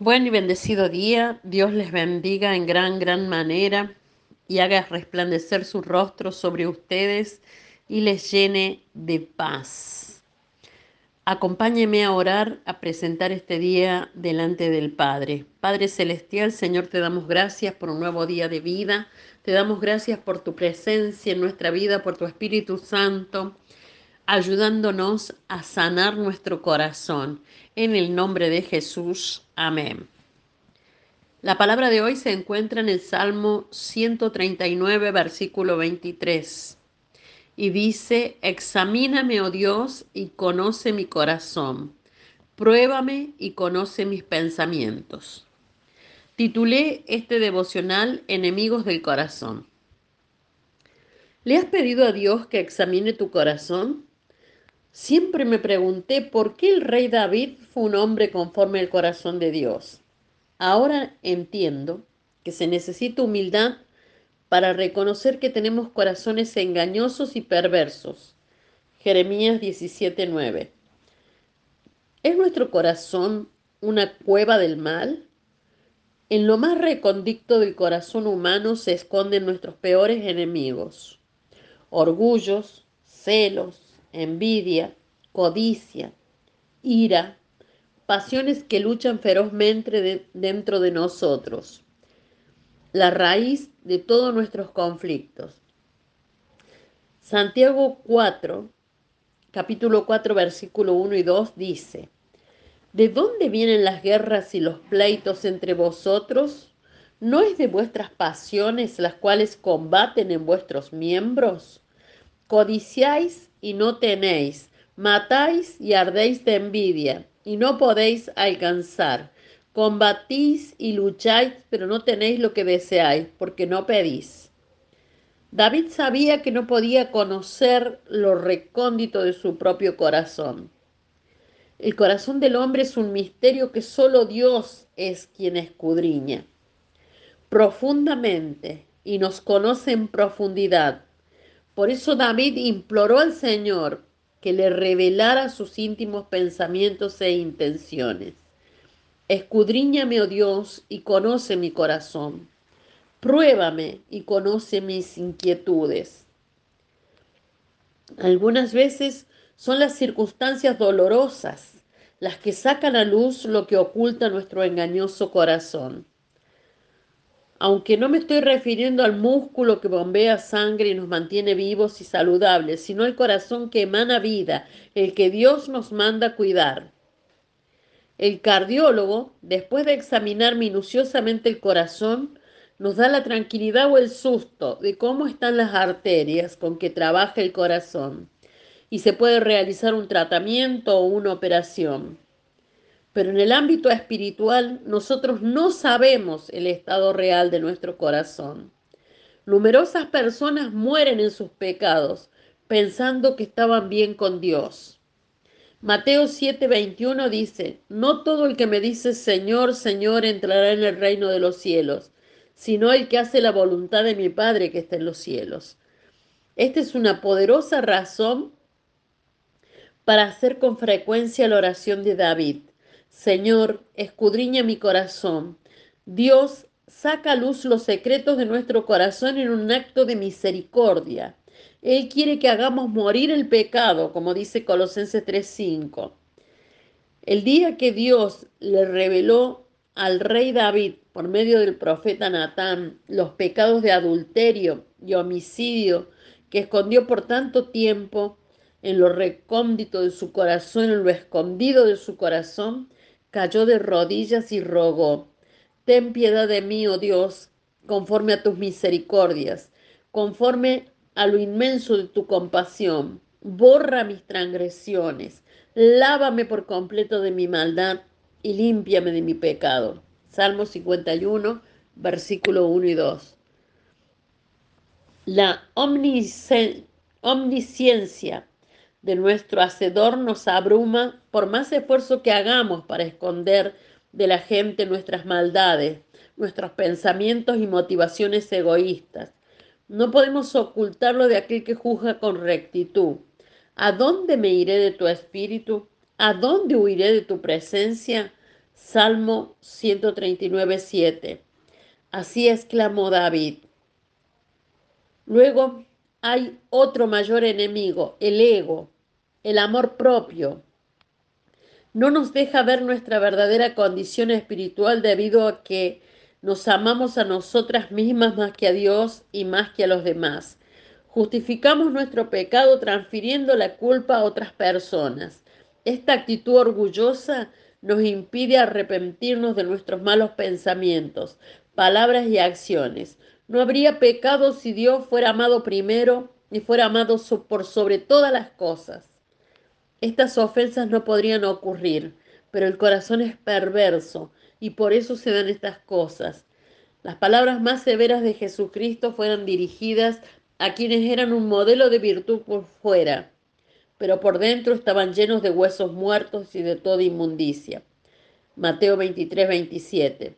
Buen y bendecido día, Dios les bendiga en gran, gran manera y haga resplandecer su rostro sobre ustedes y les llene de paz. Acompáñeme a orar, a presentar este día delante del Padre. Padre Celestial, Señor, te damos gracias por un nuevo día de vida. Te damos gracias por tu presencia en nuestra vida, por tu Espíritu Santo ayudándonos a sanar nuestro corazón. En el nombre de Jesús. Amén. La palabra de hoy se encuentra en el Salmo 139, versículo 23. Y dice, examíname, oh Dios, y conoce mi corazón. Pruébame y conoce mis pensamientos. Titulé este devocional Enemigos del Corazón. ¿Le has pedido a Dios que examine tu corazón? Siempre me pregunté por qué el rey David fue un hombre conforme al corazón de Dios. Ahora entiendo que se necesita humildad para reconocer que tenemos corazones engañosos y perversos. Jeremías 17:9. ¿Es nuestro corazón una cueva del mal? En lo más recondicto del corazón humano se esconden nuestros peores enemigos. Orgullos, celos, envidia, codicia, ira, pasiones que luchan ferozmente dentro de nosotros, la raíz de todos nuestros conflictos. Santiago 4, capítulo 4, versículo 1 y 2 dice, ¿De dónde vienen las guerras y los pleitos entre vosotros? ¿No es de vuestras pasiones las cuales combaten en vuestros miembros? Codiciáis y no tenéis, matáis y ardéis de envidia y no podéis alcanzar. Combatís y lucháis, pero no tenéis lo que deseáis, porque no pedís. David sabía que no podía conocer lo recóndito de su propio corazón. El corazón del hombre es un misterio que solo Dios es quien escudriña profundamente y nos conoce en profundidad por eso David imploró al Señor que le revelara sus íntimos pensamientos e intenciones. Escudriñame, oh Dios, y conoce mi corazón. Pruébame y conoce mis inquietudes. Algunas veces son las circunstancias dolorosas las que sacan a luz lo que oculta nuestro engañoso corazón aunque no me estoy refiriendo al músculo que bombea sangre y nos mantiene vivos y saludables, sino al corazón que emana vida, el que Dios nos manda cuidar. El cardiólogo, después de examinar minuciosamente el corazón, nos da la tranquilidad o el susto de cómo están las arterias con que trabaja el corazón y se puede realizar un tratamiento o una operación. Pero en el ámbito espiritual nosotros no sabemos el estado real de nuestro corazón. Numerosas personas mueren en sus pecados pensando que estaban bien con Dios. Mateo 7:21 dice, no todo el que me dice Señor, Señor entrará en el reino de los cielos, sino el que hace la voluntad de mi Padre que está en los cielos. Esta es una poderosa razón para hacer con frecuencia la oración de David. Señor, escudriña mi corazón. Dios, saca a luz los secretos de nuestro corazón en un acto de misericordia. Él quiere que hagamos morir el pecado, como dice Colosenses 3:5. El día que Dios le reveló al rey David por medio del profeta Natán los pecados de adulterio y homicidio que escondió por tanto tiempo en lo recóndito de su corazón, en lo escondido de su corazón, cayó de rodillas y rogó, Ten piedad de mí, oh Dios, conforme a tus misericordias, conforme a lo inmenso de tu compasión. Borra mis transgresiones, lávame por completo de mi maldad y límpiame de mi pecado. Salmo 51, versículo 1 y 2. La omnisciencia de nuestro Hacedor nos abruma por más esfuerzo que hagamos para esconder de la gente nuestras maldades, nuestros pensamientos y motivaciones egoístas. No podemos ocultarlo de aquel que juzga con rectitud. ¿A dónde me iré de tu espíritu? ¿A dónde huiré de tu presencia? Salmo 139, 7. Así exclamó David. Luego hay otro mayor enemigo, el ego, el amor propio. No nos deja ver nuestra verdadera condición espiritual debido a que nos amamos a nosotras mismas más que a Dios y más que a los demás. Justificamos nuestro pecado transfiriendo la culpa a otras personas. Esta actitud orgullosa nos impide arrepentirnos de nuestros malos pensamientos, palabras y acciones. No habría pecado si Dios fuera amado primero y fuera amado por sobre todas las cosas. Estas ofensas no podrían ocurrir, pero el corazón es perverso y por eso se dan estas cosas. Las palabras más severas de Jesucristo fueron dirigidas a quienes eran un modelo de virtud por fuera, pero por dentro estaban llenos de huesos muertos y de toda inmundicia. Mateo 23, 27.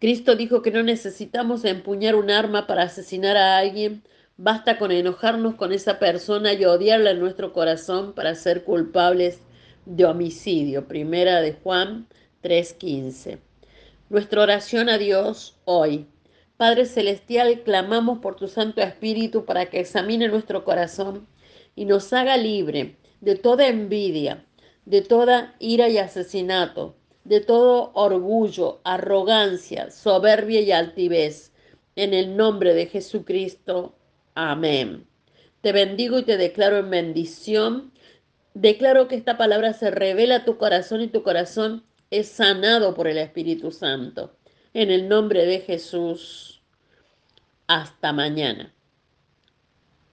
Cristo dijo que no necesitamos empuñar un arma para asesinar a alguien, basta con enojarnos con esa persona y odiarla en nuestro corazón para ser culpables de homicidio. Primera de Juan 3:15. Nuestra oración a Dios hoy. Padre Celestial, clamamos por tu Santo Espíritu para que examine nuestro corazón y nos haga libre de toda envidia, de toda ira y asesinato, de todo orgullo, arrogancia, soberbia y altivez. En el nombre de Jesucristo. Amén. Te bendigo y te declaro en bendición. Declaro que esta palabra se revela a tu corazón y tu corazón es sanado por el Espíritu Santo. En el nombre de Jesús. Hasta mañana.